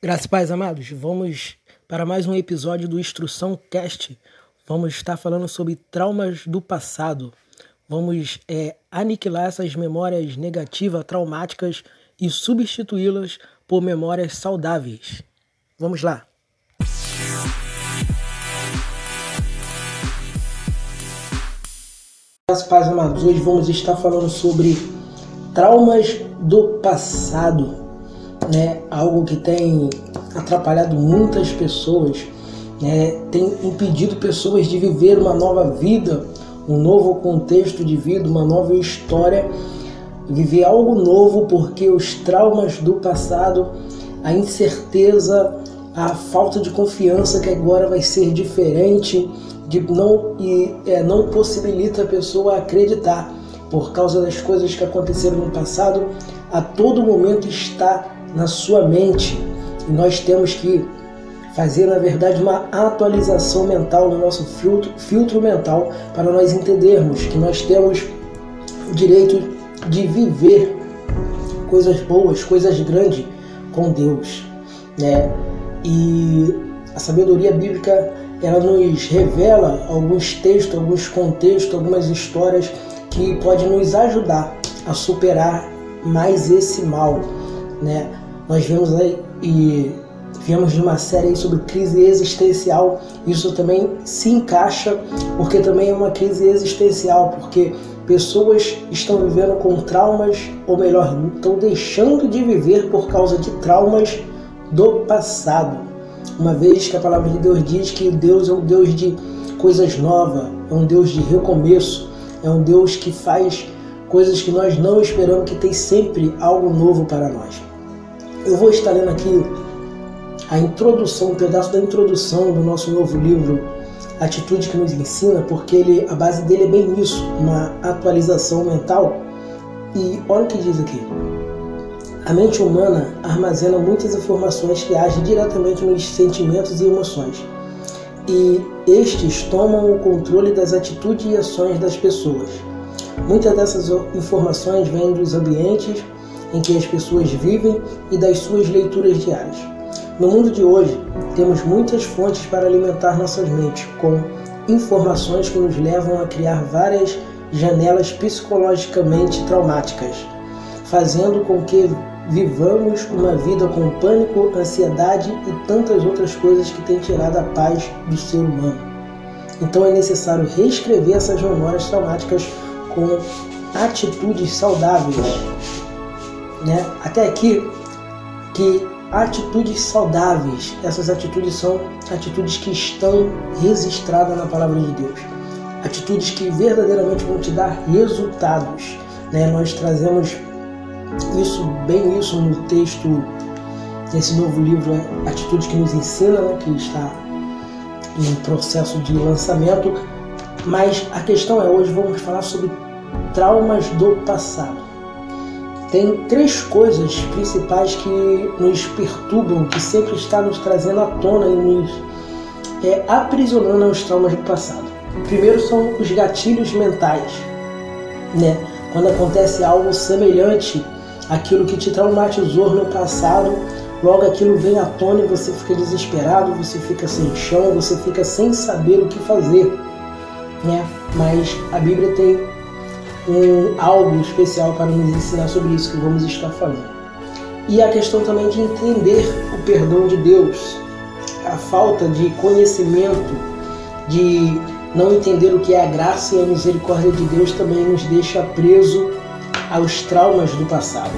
Graças paz, amados. Vamos para mais um episódio do Instrução Cast. Vamos estar falando sobre traumas do passado. Vamos é, aniquilar essas memórias negativas, traumáticas e substituí-las por memórias saudáveis. Vamos lá. Graças paz, amados. Hoje vamos estar falando sobre traumas do passado né, algo que tem atrapalhado muitas pessoas, né, tem impedido pessoas de viver uma nova vida, um novo contexto de vida, uma nova história, viver algo novo porque os traumas do passado, a incerteza, a falta de confiança que agora vai ser diferente, de não e é, não possibilita a pessoa acreditar. Por causa das coisas que aconteceram no passado, a todo momento está na sua mente. E nós temos que fazer, na verdade, uma atualização mental no nosso filtro, filtro mental para nós entendermos que nós temos o direito de viver coisas boas, coisas grandes com Deus, né? E a sabedoria bíblica ela nos revela alguns textos, alguns contextos, algumas histórias que podem nos ajudar a superar mais esse mal, né? Nós vemos aí e viemos de uma série sobre crise existencial. Isso também se encaixa porque também é uma crise existencial, porque pessoas estão vivendo com traumas, ou melhor, estão deixando de viver por causa de traumas do passado. Uma vez que a palavra de Deus diz que Deus é um Deus de coisas novas, é um Deus de recomeço, é um Deus que faz coisas que nós não esperamos, que tem sempre algo novo para nós. Eu vou estar lendo aqui a introdução, um pedaço da introdução do nosso novo livro, Atitude que nos ensina, porque ele, a base dele é bem isso, uma atualização mental. E olha o que diz aqui. A mente humana armazena muitas informações que agem diretamente nos sentimentos e emoções. E estes tomam o controle das atitudes e ações das pessoas. Muitas dessas informações vêm dos ambientes em que as pessoas vivem e das suas leituras diárias. No mundo de hoje, temos muitas fontes para alimentar nossas mentes com informações que nos levam a criar várias janelas psicologicamente traumáticas, fazendo com que vivamos uma vida com pânico, ansiedade e tantas outras coisas que têm tirado a paz do ser humano. Então é necessário reescrever essas memórias traumáticas com atitudes saudáveis, né? Até aqui que atitudes saudáveis, essas atitudes são atitudes que estão registradas na palavra de Deus. Atitudes que verdadeiramente vão te dar resultados. Né? Nós trazemos isso, bem isso no texto desse novo livro, é Atitudes que nos ensina, né? que está em processo de lançamento. Mas a questão é hoje vamos falar sobre traumas do passado tem três coisas principais que nos perturbam, que sempre está nos trazendo à tona e nos é, aprisionando aos traumas do passado. Primeiro são os gatilhos mentais, né? Quando acontece algo semelhante àquilo que te traumatizou no passado, logo aquilo vem à tona e você fica desesperado, você fica sem chão, você fica sem saber o que fazer, né? Mas a Bíblia tem um algo especial para nos ensinar sobre isso que vamos estar falando. E a questão também de entender o perdão de Deus, a falta de conhecimento, de não entender o que é a graça e a misericórdia de Deus também nos deixa preso aos traumas do passado.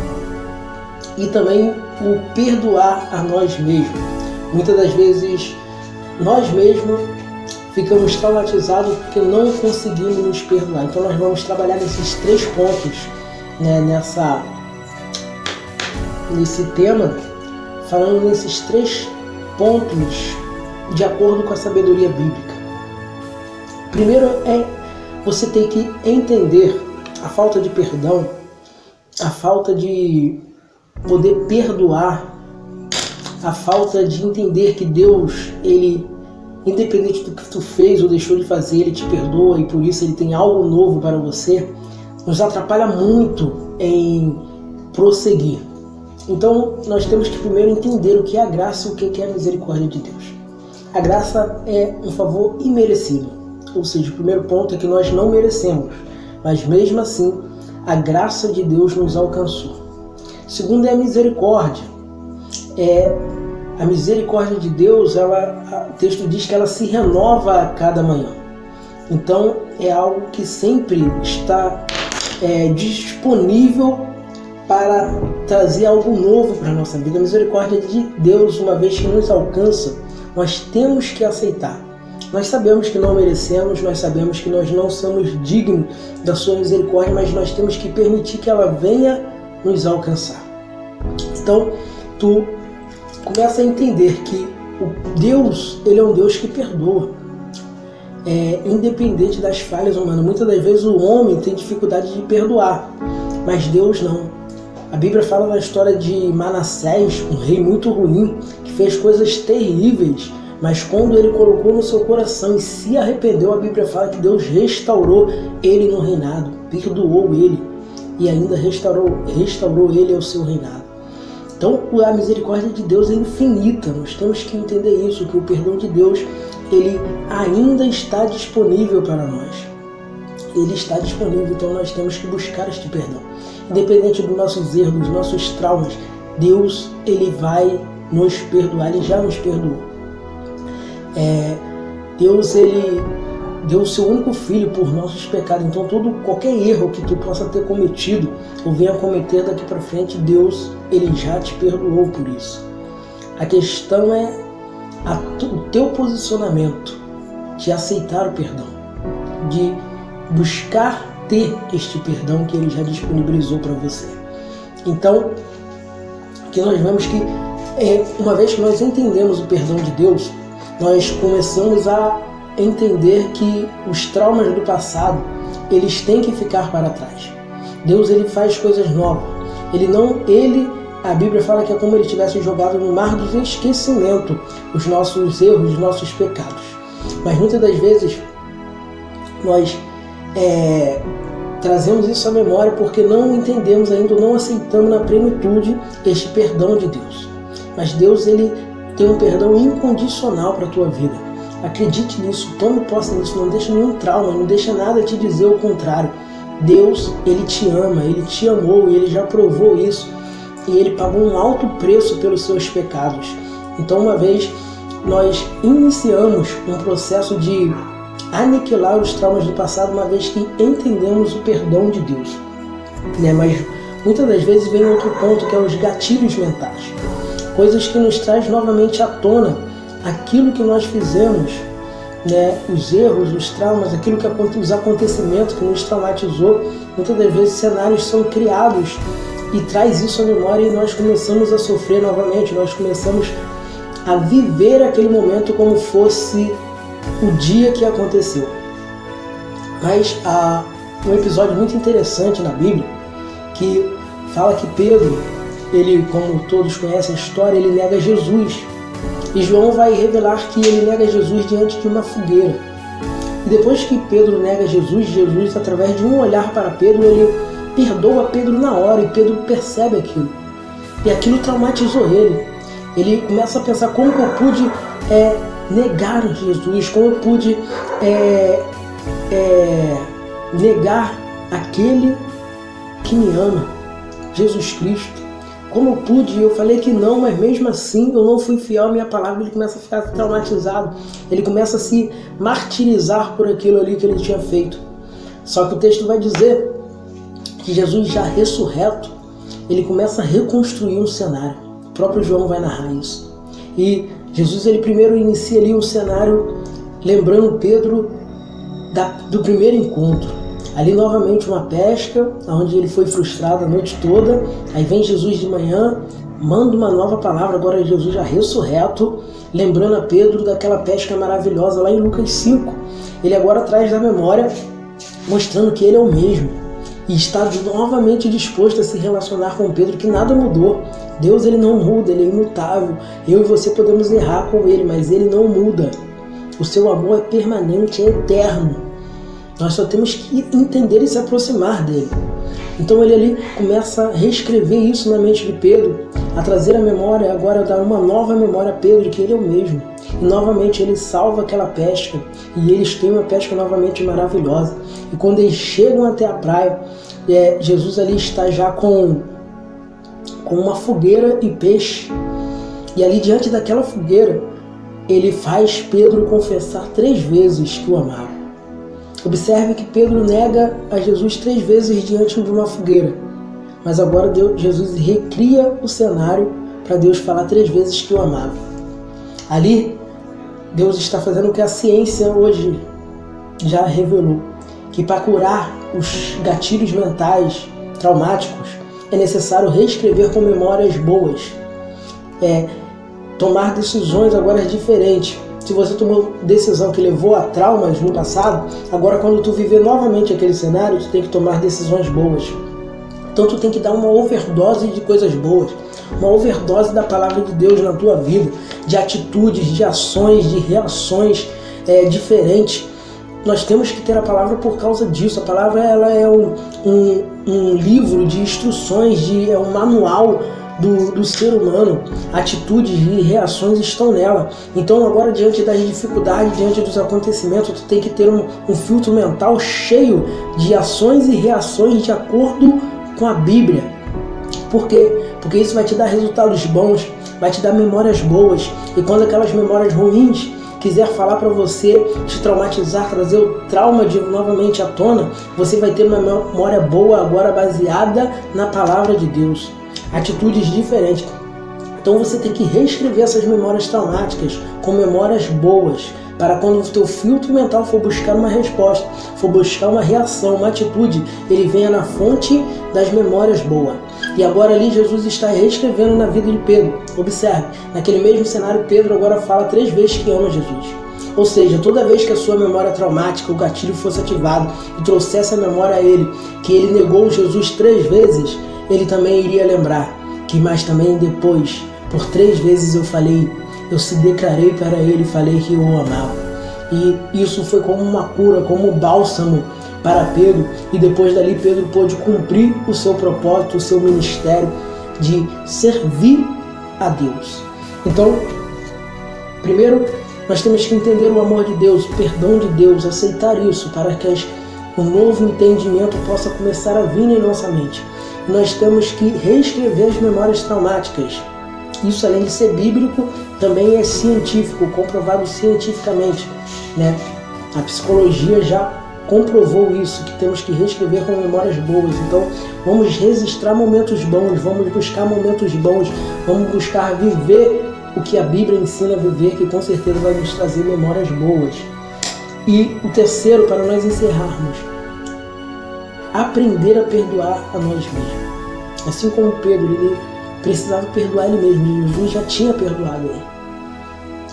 E também o perdoar a nós mesmos. Muitas das vezes nós mesmos ficamos traumatizados porque não conseguimos nos perdoar. Então nós vamos trabalhar nesses três pontos, né, nessa, nesse tema, falando nesses três pontos de acordo com a sabedoria bíblica. Primeiro é você tem que entender a falta de perdão, a falta de poder perdoar, a falta de entender que Deus ele independente do que tu fez ou deixou de fazer, ele te perdoa e por isso ele tem algo novo para você, nos atrapalha muito em prosseguir. Então, nós temos que primeiro entender o que é a graça e o que é a misericórdia de Deus. A graça é um favor imerecido, ou seja, o primeiro ponto é que nós não merecemos, mas mesmo assim, a graça de Deus nos alcançou. Segundo é a misericórdia. É a misericórdia de Deus, ela, o texto diz que ela se renova a cada manhã. Então é algo que sempre está é, disponível para trazer algo novo para a nossa vida. A misericórdia de Deus, uma vez que nos alcança, nós temos que aceitar. Nós sabemos que não merecemos, nós sabemos que nós não somos dignos da sua misericórdia, mas nós temos que permitir que ela venha nos alcançar. Então, tu começa a entender que o Deus, ele é um Deus que perdoa. É, independente das falhas humanas. Muitas das vezes o homem tem dificuldade de perdoar, mas Deus não. A Bíblia fala da história de Manassés, um rei muito ruim, que fez coisas terríveis, mas quando ele colocou no seu coração e se arrependeu, a Bíblia fala que Deus restaurou ele no reinado, perdoou ele e ainda restaurou, restaurou ele ao seu reinado. A misericórdia de Deus é infinita. Nós temos que entender isso, que o perdão de Deus, ele ainda está disponível para nós. Ele está disponível, então nós temos que buscar este perdão. Independente dos nossos erros, dos nossos traumas, Deus, ele vai nos perdoar, ele já nos perdoou. É, Deus, ele deu o seu único filho por nossos pecados. Então, todo qualquer erro que tu possa ter cometido ou venha cometer daqui para frente, Deus ele já te perdoou por isso. A questão é a, o teu posicionamento de aceitar o perdão, de buscar ter este perdão que ele já disponibilizou para você. Então, que nós vemos que é, uma vez que nós entendemos o perdão de Deus, nós começamos a entender que os traumas do passado eles têm que ficar para trás. Deus ele faz coisas novas. Ele não, ele, a Bíblia fala que é como ele tivesse jogado no mar do esquecimento os nossos erros, os nossos pecados. Mas muitas das vezes nós é, trazemos isso à memória porque não entendemos ainda, não aceitamos na plenitude este perdão de Deus. Mas Deus ele tem um perdão incondicional para a tua vida. Acredite nisso, tome posse nisso, não deixe nenhum trauma, não deixe nada te dizer o contrário. Deus, Ele te ama, Ele te amou Ele já provou isso. E Ele pagou um alto preço pelos seus pecados. Então, uma vez nós iniciamos um processo de aniquilar os traumas do passado, uma vez que entendemos o perdão de Deus. Né? Mas muitas das vezes vem outro ponto que é os gatilhos mentais. Coisas que nos traz novamente à tona aquilo que nós fizemos, né, os erros, os traumas, aquilo que os acontecimentos que nos traumatizou, muitas das vezes cenários são criados e traz isso à memória e nós começamos a sofrer novamente, nós começamos a viver aquele momento como fosse o dia que aconteceu. Mas há um episódio muito interessante na Bíblia que fala que Pedro, ele, como todos conhecem a história, ele nega Jesus e João vai revelar que ele nega Jesus diante de uma fogueira. E depois que Pedro nega Jesus, Jesus, através de um olhar para Pedro, ele perdoa Pedro na hora e Pedro percebe aquilo. E aquilo traumatizou ele. Ele começa a pensar como eu pude é, negar Jesus, como eu pude é, é, negar aquele que me ama, Jesus Cristo. Como eu pude, eu falei que não, mas mesmo assim eu não fui fiel à minha palavra. Ele começa a ficar traumatizado, ele começa a se martirizar por aquilo ali que ele tinha feito. Só que o texto vai dizer que Jesus, já ressurreto, ele começa a reconstruir um cenário. O próprio João vai narrar isso. E Jesus, ele primeiro inicia ali um cenário lembrando Pedro da, do primeiro encontro. Ali novamente uma pesca, onde ele foi frustrado a noite toda. Aí vem Jesus de manhã, manda uma nova palavra, agora Jesus já ressurreto, lembrando a Pedro daquela pesca maravilhosa lá em Lucas 5. Ele agora traz da memória, mostrando que ele é o mesmo. E está novamente disposto a se relacionar com Pedro, que nada mudou. Deus ele não muda, ele é imutável. Eu e você podemos errar com ele, mas ele não muda. O seu amor é permanente, é eterno. Nós só temos que entender e se aproximar dele. Então ele ali começa a reescrever isso na mente de Pedro, a trazer a memória, agora dar uma nova memória a Pedro, que ele é o mesmo. Novamente ele salva aquela pesca e eles têm uma pesca novamente maravilhosa. E quando eles chegam até a praia, é, Jesus ali está já com, com uma fogueira e peixe. E ali diante daquela fogueira, ele faz Pedro confessar três vezes que o amava. Observe que Pedro nega a Jesus três vezes diante de uma fogueira. Mas agora Deus, Jesus recria o cenário para Deus falar três vezes que o amava. Ali, Deus está fazendo o que a ciência hoje já revelou: que para curar os gatilhos mentais traumáticos é necessário reescrever com memórias boas. É, tomar decisões agora diferentes se você tomou decisão que levou a traumas no passado, agora quando tu viver novamente aquele cenário, tu tem que tomar decisões boas. Então tu tem que dar uma overdose de coisas boas, uma overdose da palavra de Deus na tua vida, de atitudes, de ações, de reações é, diferentes. Nós temos que ter a palavra por causa disso. A palavra ela é um, um, um livro de instruções, de, é um manual do, do ser humano, atitudes e reações estão nela. Então agora diante das dificuldades, diante dos acontecimentos, tu tem que ter um, um filtro mental cheio de ações e reações de acordo com a Bíblia. Por quê? Porque isso vai te dar resultados bons, vai te dar memórias boas. E quando aquelas memórias ruins quiser falar para você, te traumatizar, trazer o trauma de novamente à tona, você vai ter uma memória boa agora baseada na palavra de Deus atitudes diferentes. Então você tem que reescrever essas memórias traumáticas com memórias boas, para quando o teu filtro mental for buscar uma resposta, for buscar uma reação, uma atitude, ele venha na fonte das memórias boas. E agora ali Jesus está reescrevendo na vida de Pedro. Observe, naquele mesmo cenário, Pedro agora fala três vezes que ama Jesus. Ou seja, toda vez que a sua memória traumática, o gatilho fosse ativado e trouxesse a memória a ele que ele negou Jesus três vezes, ele também iria lembrar que mais também depois, por três vezes eu falei, eu se declarei para ele e falei que eu o amava. E isso foi como uma cura, como um bálsamo para Pedro, e depois dali Pedro pôde cumprir o seu propósito, o seu ministério de servir a Deus. Então, primeiro, nós temos que entender o amor de Deus, o perdão de Deus, aceitar isso para que as, o novo entendimento possa começar a vir em nossa mente nós temos que reescrever as memórias traumáticas. Isso, além de ser bíblico, também é científico, comprovado cientificamente. Né? A psicologia já comprovou isso, que temos que reescrever com memórias boas. Então, vamos registrar momentos bons, vamos buscar momentos bons, vamos buscar viver o que a Bíblia ensina a viver, que com certeza vai nos trazer memórias boas. E o terceiro, para nós encerrarmos, aprender a perdoar a nós mesmos. Assim como Pedro, ele precisava perdoar ele mesmo, Jesus já tinha perdoado ele.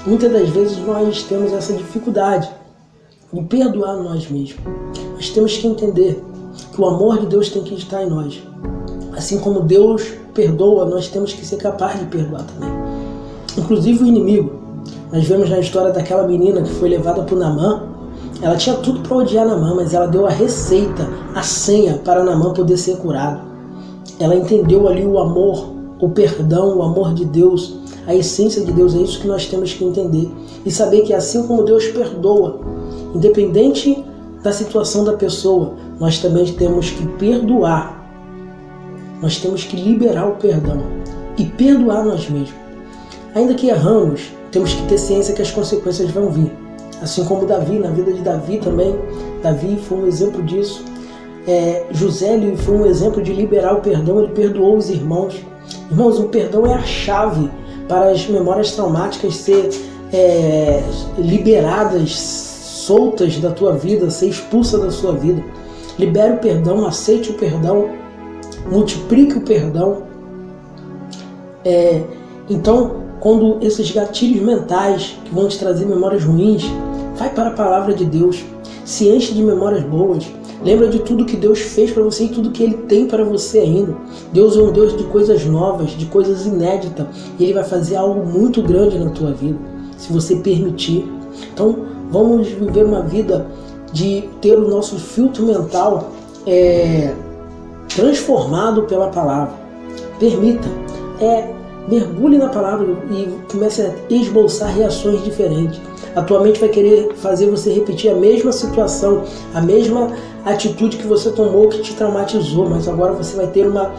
Muitas das vezes nós temos essa dificuldade de perdoar nós mesmos. Nós temos que entender que o amor de Deus tem que estar em nós. Assim como Deus perdoa, nós temos que ser capazes de perdoar também. Inclusive o inimigo. Nós vemos na história daquela menina que foi levada por Namã ela tinha tudo para odiar Namã, mas ela deu a receita, a senha para Namã poder ser curado. Ela entendeu ali o amor, o perdão, o amor de Deus, a essência de Deus. É isso que nós temos que entender e saber que assim como Deus perdoa, independente da situação da pessoa, nós também temos que perdoar. Nós temos que liberar o perdão e perdoar nós mesmos. Ainda que erramos, temos que ter ciência que as consequências vão vir. Assim como Davi, na vida de Davi também, Davi foi um exemplo disso. É, José foi um exemplo de liberar o perdão, ele perdoou os irmãos. Irmãos, o perdão é a chave para as memórias traumáticas ser é, liberadas, soltas da tua vida, ser expulsa da sua vida. Libere o perdão, aceite o perdão, multiplique o perdão. É, então, quando esses gatilhos mentais que vão te trazer memórias ruins, vai para a palavra de Deus, se enche de memórias boas, lembra de tudo que Deus fez para você e tudo que Ele tem para você ainda. Deus é um Deus de coisas novas, de coisas inéditas, e Ele vai fazer algo muito grande na tua vida, se você permitir. Então, vamos viver uma vida de ter o nosso filtro mental é, transformado pela palavra. Permita, é, mergulhe na palavra e comece a esboçar reações diferentes. A tua mente vai querer fazer você repetir a mesma situação, a mesma atitude que você tomou que te traumatizou, mas agora você vai ter uma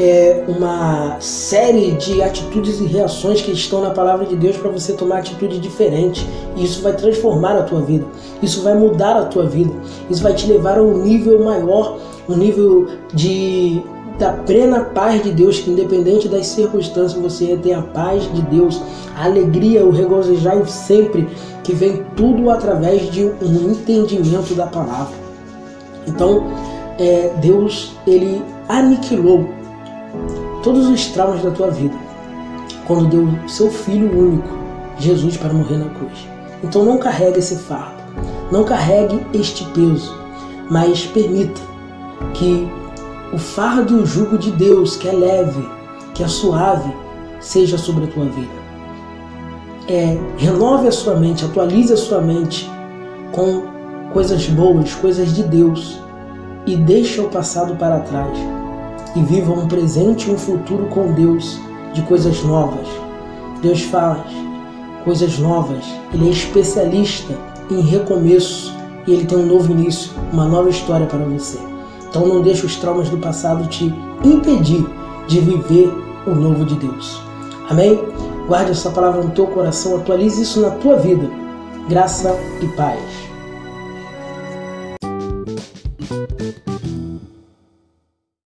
é, uma série de atitudes e reações que estão na palavra de Deus para você tomar atitude diferente. E isso vai transformar a tua vida. Isso vai mudar a tua vida. Isso vai te levar a um nível maior, um nível de da plena paz de Deus, que independente das circunstâncias você tem a paz de Deus, a alegria, o regozijar sempre, que vem tudo através de um entendimento da palavra. Então, é, Deus ele aniquilou todos os traumas da tua vida. Quando deu seu filho único, Jesus, para morrer na cruz. Então não carregue esse fardo, não carregue este peso, mas permita que o fardo e o jugo de Deus, que é leve, que é suave, seja sobre a tua vida. É, renove a sua mente, atualize a sua mente com coisas boas, coisas de Deus. E deixa o passado para trás e viva um presente e um futuro com Deus de coisas novas. Deus faz coisas novas, Ele é especialista em recomeço e Ele tem um novo início, uma nova história para você. Então não deixe os traumas do passado te impedir de viver o novo de Deus. Amém? Guarde essa palavra no teu coração, atualize isso na tua vida. Graça e paz.